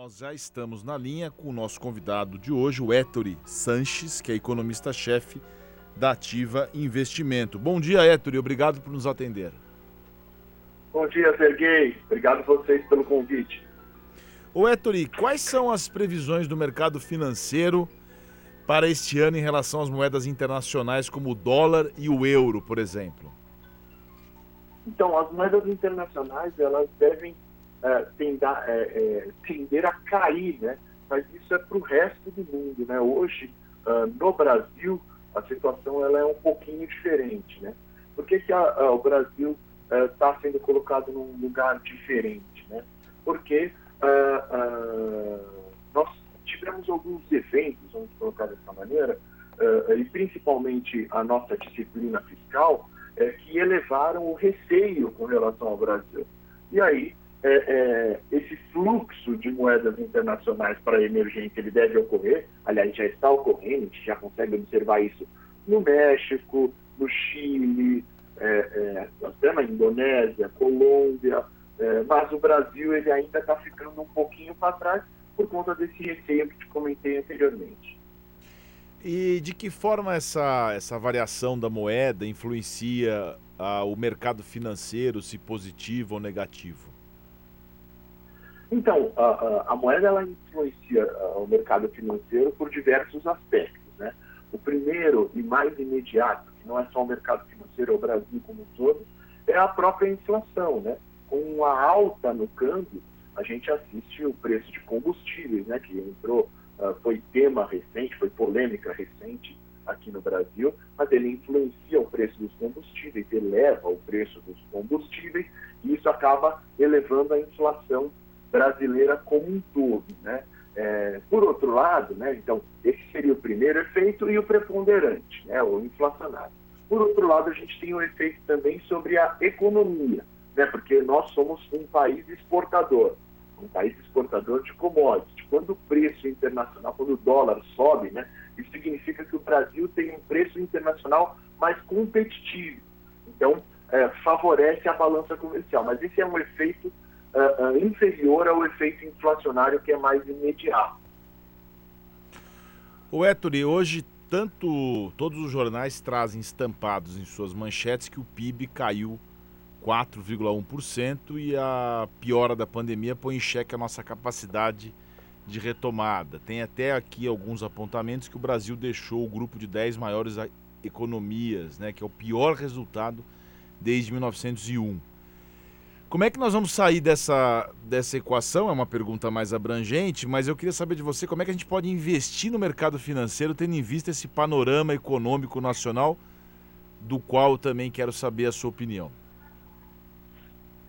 Nós já estamos na linha com o nosso convidado de hoje, o Héctor Sanches, que é economista-chefe da Ativa Investimento. Bom dia, Héctor, e obrigado por nos atender. Bom dia, Serguei. Obrigado a vocês pelo convite. Ô Héctor, quais são as previsões do mercado financeiro para este ano em relação às moedas internacionais como o dólar e o euro, por exemplo? Então, as moedas internacionais elas devem é, é, é, tender a cair, né? Mas isso é para o resto do mundo, né? Hoje, uh, no Brasil, a situação ela é um pouquinho diferente, né? Por que, que a, a, o Brasil está uh, sendo colocado num lugar diferente, né? Porque uh, nós tivemos alguns eventos, vamos colocar dessa maneira, e principalmente a nossa disciplina fiscal, que elevaram o receio com relação ao Brasil. E aí, é, é, esse fluxo de moedas internacionais para a emergência ele deve ocorrer, aliás, já está ocorrendo, a gente já consegue observar isso no México, no Chile, é, é até na Indonésia, Colômbia, é, mas o Brasil ele ainda está ficando um pouquinho para trás por conta desse receio que te comentei anteriormente. E de que forma essa, essa variação da moeda influencia ah, o mercado financeiro, se positivo ou negativo? Então, a, a, a moeda ela influencia o mercado financeiro por diversos aspectos. Né? O primeiro e mais imediato, que não é só o mercado financeiro, é o Brasil como um todo, é a própria inflação. Né? Com a alta no câmbio, a gente assiste o preço de combustíveis, né? que entrou, uh, foi tema recente, foi polêmica recente aqui no Brasil, mas ele influencia o preço dos combustíveis, eleva o preço dos combustíveis, e isso acaba elevando a inflação brasileira como um todo. Né? É, por outro lado, né, então, esse seria o primeiro efeito e o preponderante, né, o inflacionário. Por outro lado, a gente tem um efeito também sobre a economia, né, porque nós somos um país exportador, um país exportador de commodities. Quando o preço internacional, quando o dólar sobe, né, isso significa que o Brasil tem um preço internacional mais competitivo. Então, é, favorece a balança comercial. Mas esse é um efeito uh, inferior ao efeito inflacionário que é mais imediato. O Ettore, hoje tanto todos os jornais trazem estampados em suas manchetes que o PIB caiu 4,1% e a piora da pandemia põe em xeque a nossa capacidade de retomada. Tem até aqui alguns apontamentos que o Brasil deixou o grupo de 10 maiores economias, né, que é o pior resultado desde 1901. Como é que nós vamos sair dessa, dessa equação? É uma pergunta mais abrangente, mas eu queria saber de você como é que a gente pode investir no mercado financeiro tendo em vista esse panorama econômico nacional, do qual também quero saber a sua opinião.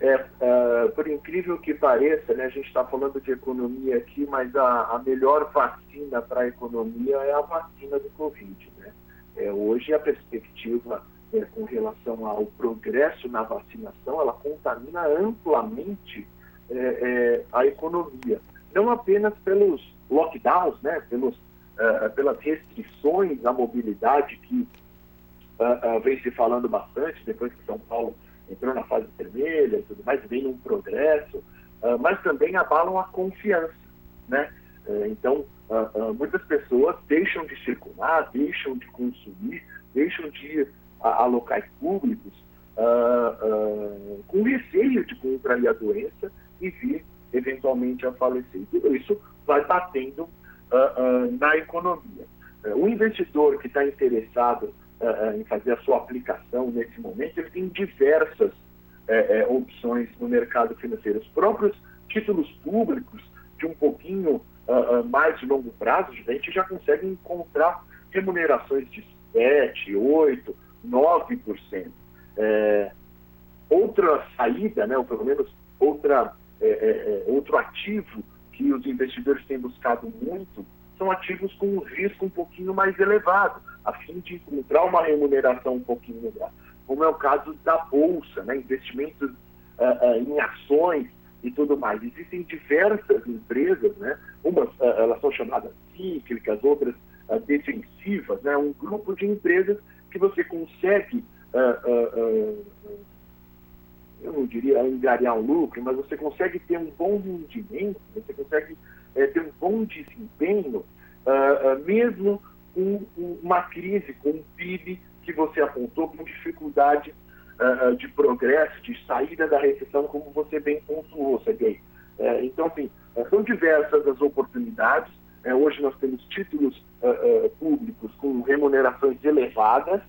É, uh, por incrível que pareça, né, a gente está falando de economia aqui, mas a, a melhor vacina para a economia é a vacina do Covid. Né? É, hoje a perspectiva é, com relação ao progresso na vacinação, ela contamina amplamente é, é, a economia. Não apenas pelos lockdowns, né, pelos, uh, pelas restrições à mobilidade que uh, uh, vem se falando bastante depois que São Paulo entrou na fase vermelha e tudo mais, vem um progresso, mas também abalam a confiança. Né? então, muitas pessoas deixam de circular, deixam de consumir, deixam de a, a locais públicos uh, uh, com receio de contrair a doença e vir eventualmente a falecer. Tudo isso vai batendo uh, na economia. o investidor que está interessado em fazer a sua aplicação nesse momento, ele tem diversas eh, eh, opções no mercado financeiro. Os próprios títulos públicos de um pouquinho mais de longo prazo, a gente já consegue encontrar remunerações de 7, 8, 9%. É, outra saída, né, ou pelo menos outra, é, é, é, outro ativo que os investidores têm buscado muito, são ativos com um risco um pouquinho mais elevado, a fim de encontrar uma remuneração um pouquinho melhor. Como é o caso da Bolsa, né, investimentos uh, uh, em ações e tudo mais. Existem diversas empresas, né, umas elas são chamadas cíclicas, outras defensivas, né, um grupo de empresas que você consegue, uh, uh, uh, eu não diria angariar um lucro, mas você consegue ter um bom rendimento, você consegue desempenho, uh, uh, mesmo com uma crise, com um PIB que você apontou com dificuldade de progresso, de saída da recessão, como você bem pontuou, Sergei. Uh, então, assim, são diversas as oportunidades. Hoje nós temos títulos públicos com remunerações elevadas,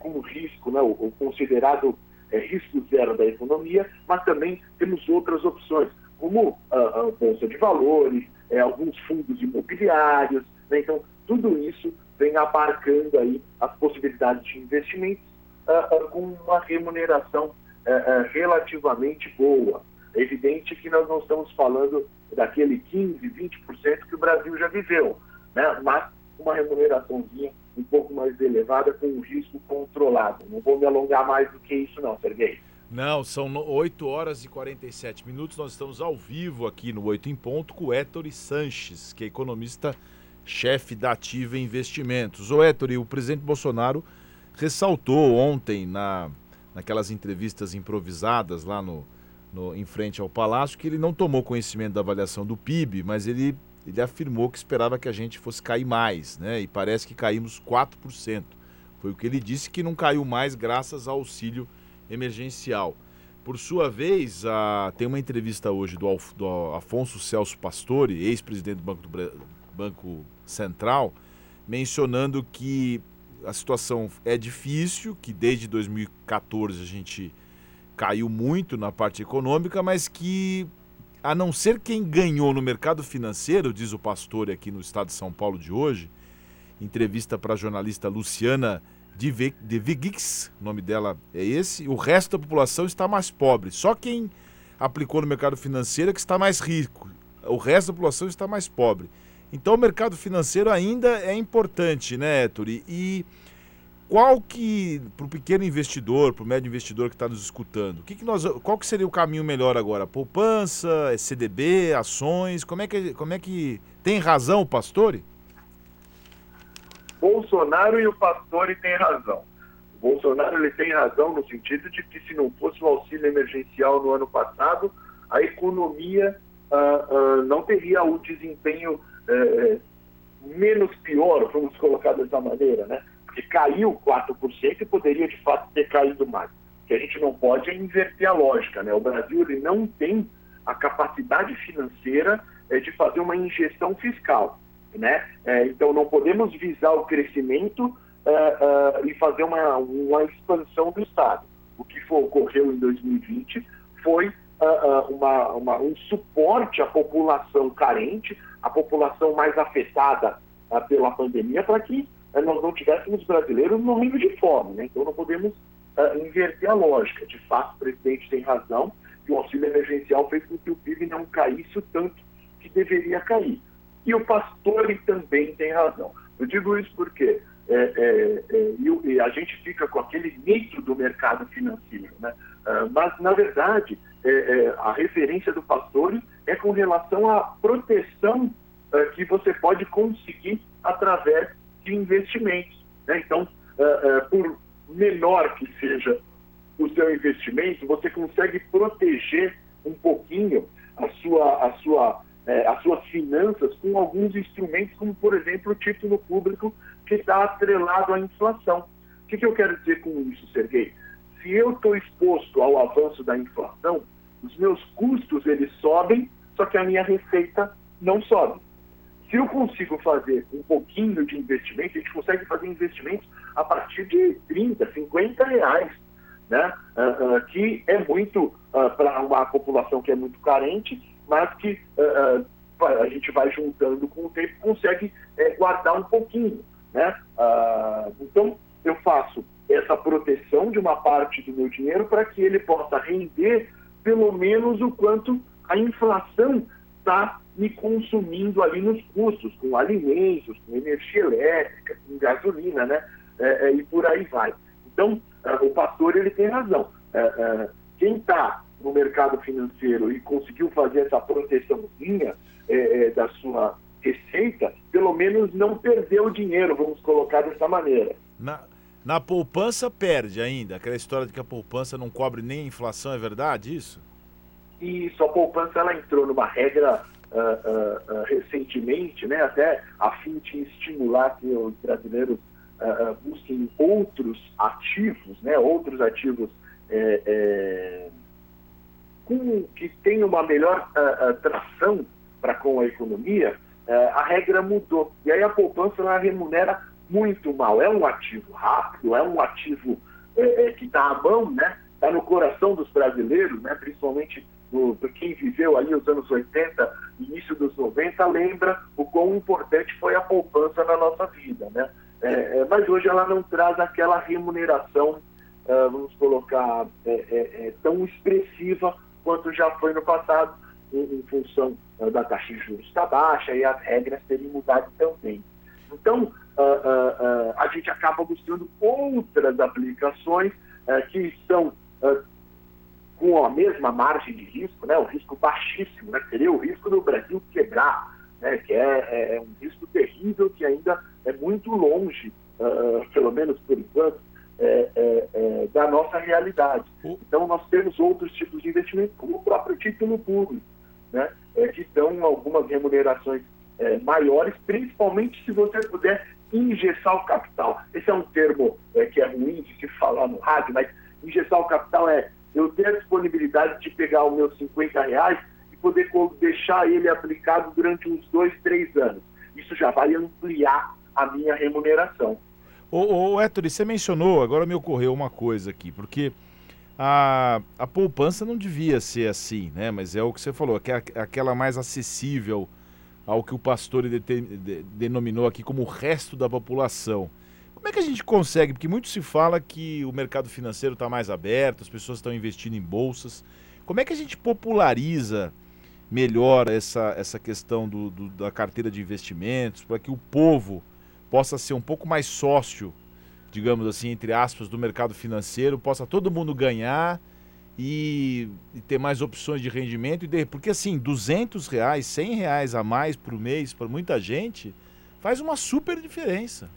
com risco, né, o, o considerado risco zero da economia, mas também temos outras opções, como a, a Bolsa de Valores, alguns fundos imobiliários. Né? Então, tudo isso vem abarcando aí as possibilidades de investimentos uh, uh, com uma remuneração uh, relativamente boa. É evidente que nós não estamos falando daquele 15%, 20% que o Brasil já viveu, né? mas uma remuneraçãozinha um pouco mais elevada com um risco controlado. Não vou me alongar mais do que isso não, Serguei. Não, são 8 horas e 47 minutos. Nós estamos ao vivo aqui no 8 em Ponto com o Sanches, que é economista chefe da Ativa Investimentos. O Héctor, o presidente Bolsonaro ressaltou ontem na, naquelas entrevistas improvisadas lá no, no, em frente ao Palácio que ele não tomou conhecimento da avaliação do PIB, mas ele, ele afirmou que esperava que a gente fosse cair mais, né? E parece que caímos 4%. Foi o que ele disse que não caiu mais graças ao auxílio emergencial. Por sua vez, a, tem uma entrevista hoje do, do Afonso Celso Pastore, ex-presidente do Banco do, Banco Central, mencionando que a situação é difícil, que desde 2014 a gente caiu muito na parte econômica, mas que a não ser quem ganhou no mercado financeiro, diz o pastor aqui no estado de São Paulo de hoje, entrevista para a jornalista Luciana de Vigix, o nome dela é esse, o resto da população está mais pobre. Só quem aplicou no mercado financeiro é que está mais rico. O resto da população está mais pobre. Então o mercado financeiro ainda é importante, né, Héctor? E, qual que, para o pequeno investidor, para o médio investidor que está nos escutando, que que nós, qual que seria o caminho melhor agora? Poupança, CDB, ações? Como é que, como é que tem razão o Pastore? Bolsonaro e o Pastore têm razão. O Bolsonaro ele tem razão no sentido de que se não fosse o auxílio emergencial no ano passado, a economia uh, uh, não teria o desempenho é, menos pior, vamos colocar dessa maneira, né? Porque caiu 4% e poderia de fato ter caído mais. O que a gente não pode é inverter a lógica, né? O Brasil ele não tem a capacidade financeira é, de fazer uma injeção fiscal, né? É, então não podemos visar o crescimento é, e fazer uma, uma expansão do Estado. O que ocorreu em 2020 foi uh, uma, uma, um suporte à população carente, à população mais afetada uh, pela pandemia, para que uh, nós não tivéssemos brasileiros morrendo de fome. Né? Então não podemos inverter a lógica. De fato, o presidente tem razão e o auxílio emergencial fez com que o PIB não caísse o tanto que deveria cair. E o pastor também tem razão. Eu digo isso porque é, é, é, a gente fica com aquele mito do mercado financeiro. Né? Uh, mas, na verdade, é, é, a referência do pastor é com relação à proteção uh, que você pode conseguir através de investimentos. Né? Então, uh, por menor que seja o seu investimento, você consegue proteger um pouquinho a sua, a sua, é, as suas finanças com alguns instrumentos, como, por exemplo, o título público que está atrelado à inflação. O que, que eu quero dizer com isso, Sergei? Se eu estou exposto ao avanço da inflação, os meus custos eles sobem, só que a minha receita não sobe. Se eu consigo fazer um pouquinho de investimento, a gente consegue fazer investimentos a partir de 30, 50 reais, né? Uh, uh, que é muito uh, para uma população que é muito carente, mas que a gente vai juntando com o tempo consegue eh, guardar um pouquinho. Né? então, eu faço essa proteção de uma parte do meu dinheiro para que ele possa render pelo menos o quanto a inflação está me consumindo ali nos custos, com alimentos, com energia elétrica, com gasolina, né? É, é, e por aí vai. Então, é, o pastor ele tem razão. É, é, quem está no mercado financeiro e conseguiu fazer essa proteçãozinha da sua receita, pelo menos não perdeu dinheiro, vamos colocar dessa maneira. Na, na poupança perde ainda. Aquela história de que a poupança não cobre nem a inflação, é verdade isso? Isso, a poupança ela entrou numa regra uh, recentemente, né, até a fim de estimular que os brasileiros busquem outros ativos, né, outros ativos é, é, com, que tenham uma melhor tração para com a economia, a regra mudou. E aí a poupança ela remunera muito mal. É um ativo rápido, é um ativo é, é, que está à mão, né? Está no coração dos brasileiros, né? principalmente do, do quem viveu ali os anos 80, início dos 90, lembra o quão importante foi a poupança na nossa vida. Né? É, é mas hoje ela não traz aquela remuneração, uh, vamos colocar, é, é, é, tão expressiva quanto já foi no passado, em, em função uh, da taxa de juros estar baixa e as regras terem mudado também. Então, uh, a gente acaba buscando outras aplicações que estão com a mesma margem de risco, né, o risco baixíssimo, né, seria o risco do Brasil quebrar, né, que é, é, é um risco terrível que ainda é muito longe, pelo menos por enquanto, é, é, é, da nossa realidade. Então, nós temos outros tipos de investimento, como o próprio título público, né, que dão algumas remunerações é, maiores, principalmente se você puder injetar o capital. Esse é um termo é, que é ruim de se falar no rádio, mas injetar o capital é eu ter a disponibilidade de pegar os meus 50 reais e poder deixar ele aplicado durante uns dois, três anos. Isso já vai ampliar a minha remuneração. Ô, ô Héctor, você mencionou, agora me ocorreu uma coisa aqui, porque a, a poupança não devia ser assim, né? Mas é o que você falou, aquela mais acessível ao que o pastor de, de, denominou aqui como o resto da população. Como é que a gente consegue? Porque muito se fala que o mercado financeiro está mais aberto, as pessoas estão investindo em bolsas. Como é que a gente populariza melhor essa, essa questão do, do, da carteira de investimentos para que o povo possa ser um pouco mais sócio, digamos assim, entre aspas, do mercado financeiro, possa todo mundo ganhar e, e, ter mais opções de rendimento. E porque assim, 200 reais, 100 reais a mais por mês para muita gente faz uma super diferença.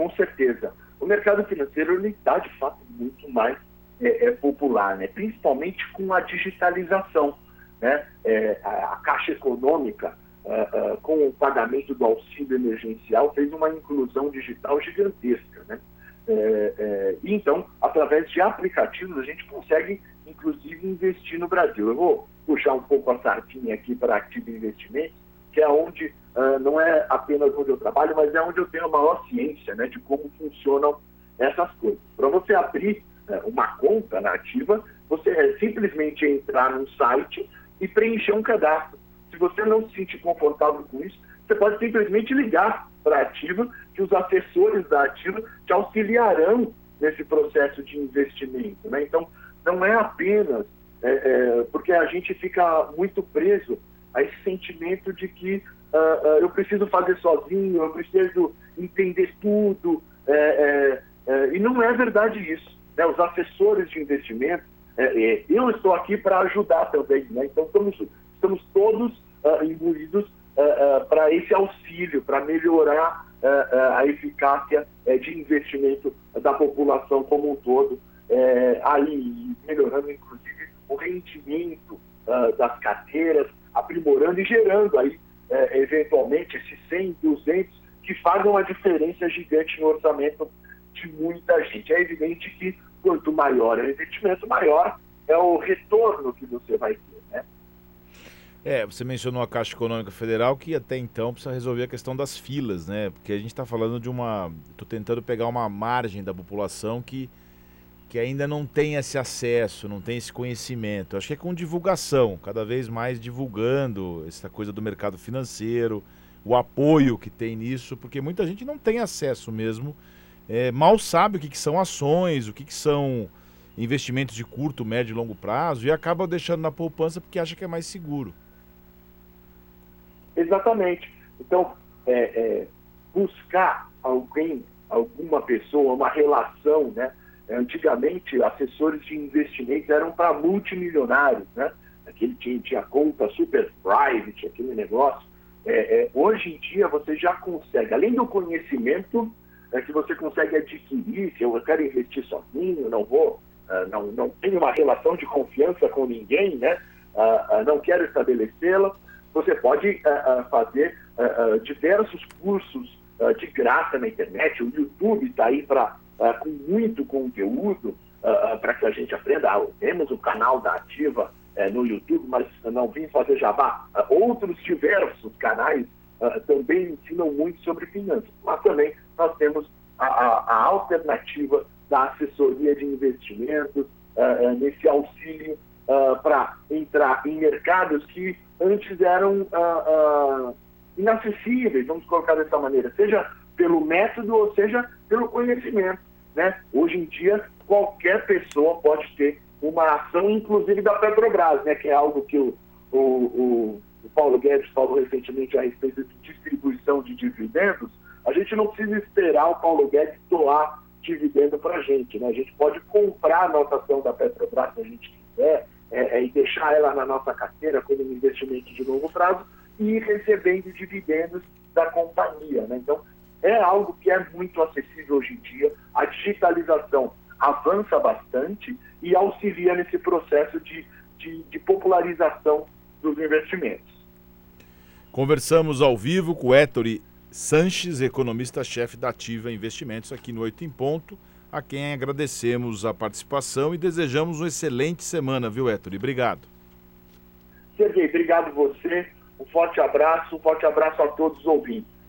Com certeza. O mercado financeiro está de fato muito mais é, é, popular, né? principalmente com a digitalização. Né? É, a, a, Caixa Econômica, uh, uh, com o pagamento do auxílio emergencial, fez uma inclusão digital gigantesca. Né? É, é, então, através de aplicativos, a gente consegue, inclusive, investir no Brasil. Eu vou puxar um pouco a sardinha aqui para Active Investimentos, que é onde, uh, não é apenas onde eu trabalho, mas é onde eu tenho a maior ciência né, de como funcionam essas coisas. Para você abrir uh, uma conta na Ativa, você é simplesmente entrar no site e preencher um cadastro. Se você não se sentir confortável com isso, você pode simplesmente ligar para a Ativa, que os assessores da Ativa te auxiliarão nesse processo de investimento. Né? Então, não é apenas é, é, porque a gente fica muito preso a esse sentimento de que uh, uh, eu preciso fazer sozinho, eu preciso entender tudo, é, é, é, e não é verdade isso. Né? Os assessores de investimento, é, é, eu estou aqui para ajudar também, né? então estamos, estamos todos uh, imbuídos para esse auxílio, para melhorar a eficácia de investimento da população como um todo, aí melhorando inclusive o rendimento das carteiras, aprimorando e gerando aí eventualmente esses 100, 200 que fazem uma diferença gigante no orçamento de muita gente. É evidente que quanto maior é o investimento, maior é o retorno que você vai ter. É, você mencionou a Caixa Econômica Federal que até então precisa resolver a questão das filas, né? Porque a gente está falando de uma. Estou tentando pegar uma margem da população que, que ainda não tem esse acesso, não tem esse conhecimento. Acho que é com divulgação, cada vez mais divulgando essa coisa do mercado financeiro, o apoio que tem nisso, porque muita gente não tem acesso mesmo, é, mal sabe o que, que são ações, o que, que são investimentos de curto, médio e longo prazo e acaba deixando na poupança porque acha que é mais seguro. Exatamente. Então, é, é, buscar alguém, alguma pessoa, uma relação, né? Antigamente, assessores de investimentos eram para multimilionários, né? Aquele tinha, tinha conta super private, aquele negócio. É, é, hoje em dia, você já consegue, além do conhecimento é, que você consegue adquirir, se eu quero investir sozinho, não vou, uh, não, não tenho uma relação de confiança com ninguém, né? uh, não quero estabelecê-la. Você pode fazer diversos cursos de graça na internet. O YouTube está aí pra, com muito conteúdo para que a gente aprenda. Temos o canal da Ativa no YouTube, mas não vim fazer jabá. outros diversos canais também ensinam muito sobre finanças, mas também nós temos a, a, a alternativa da assessoria de investimentos, uh, nesse auxílio uh, para entrar em mercados que antes eram uh, inacessíveis, vamos colocar dessa maneira, seja pelo método ou seja pelo conhecimento. Né? Hoje em dia, qualquer pessoa pode ter uma ação, inclusive da Petrobras, né? que é algo que o, o, o, o Paulo Guedes falou recentemente a respeito de distribuição de dividendos. A gente não precisa esperar o Paulo Guedes doar dividendo para a gente. Né? A gente pode comprar a nossa ação da Petrobras se a gente quiser é, é, e deixar ela na nossa carteira como um investimento de longo prazo e ir recebendo dividendos da companhia. Né? Então, é algo que é muito acessível hoje em dia. A digitalização avança bastante e auxilia nesse processo de, de, de popularização dos investimentos. Conversamos ao vivo com o Ettore Sanches, economista-chefe da Ativa Investimentos, aqui no Oito em Ponto, a quem agradecemos a participação e desejamos uma excelente semana, viu, Héctor? Obrigado. Sergei, obrigado você. Um forte abraço, um forte abraço a todos os ouvintes.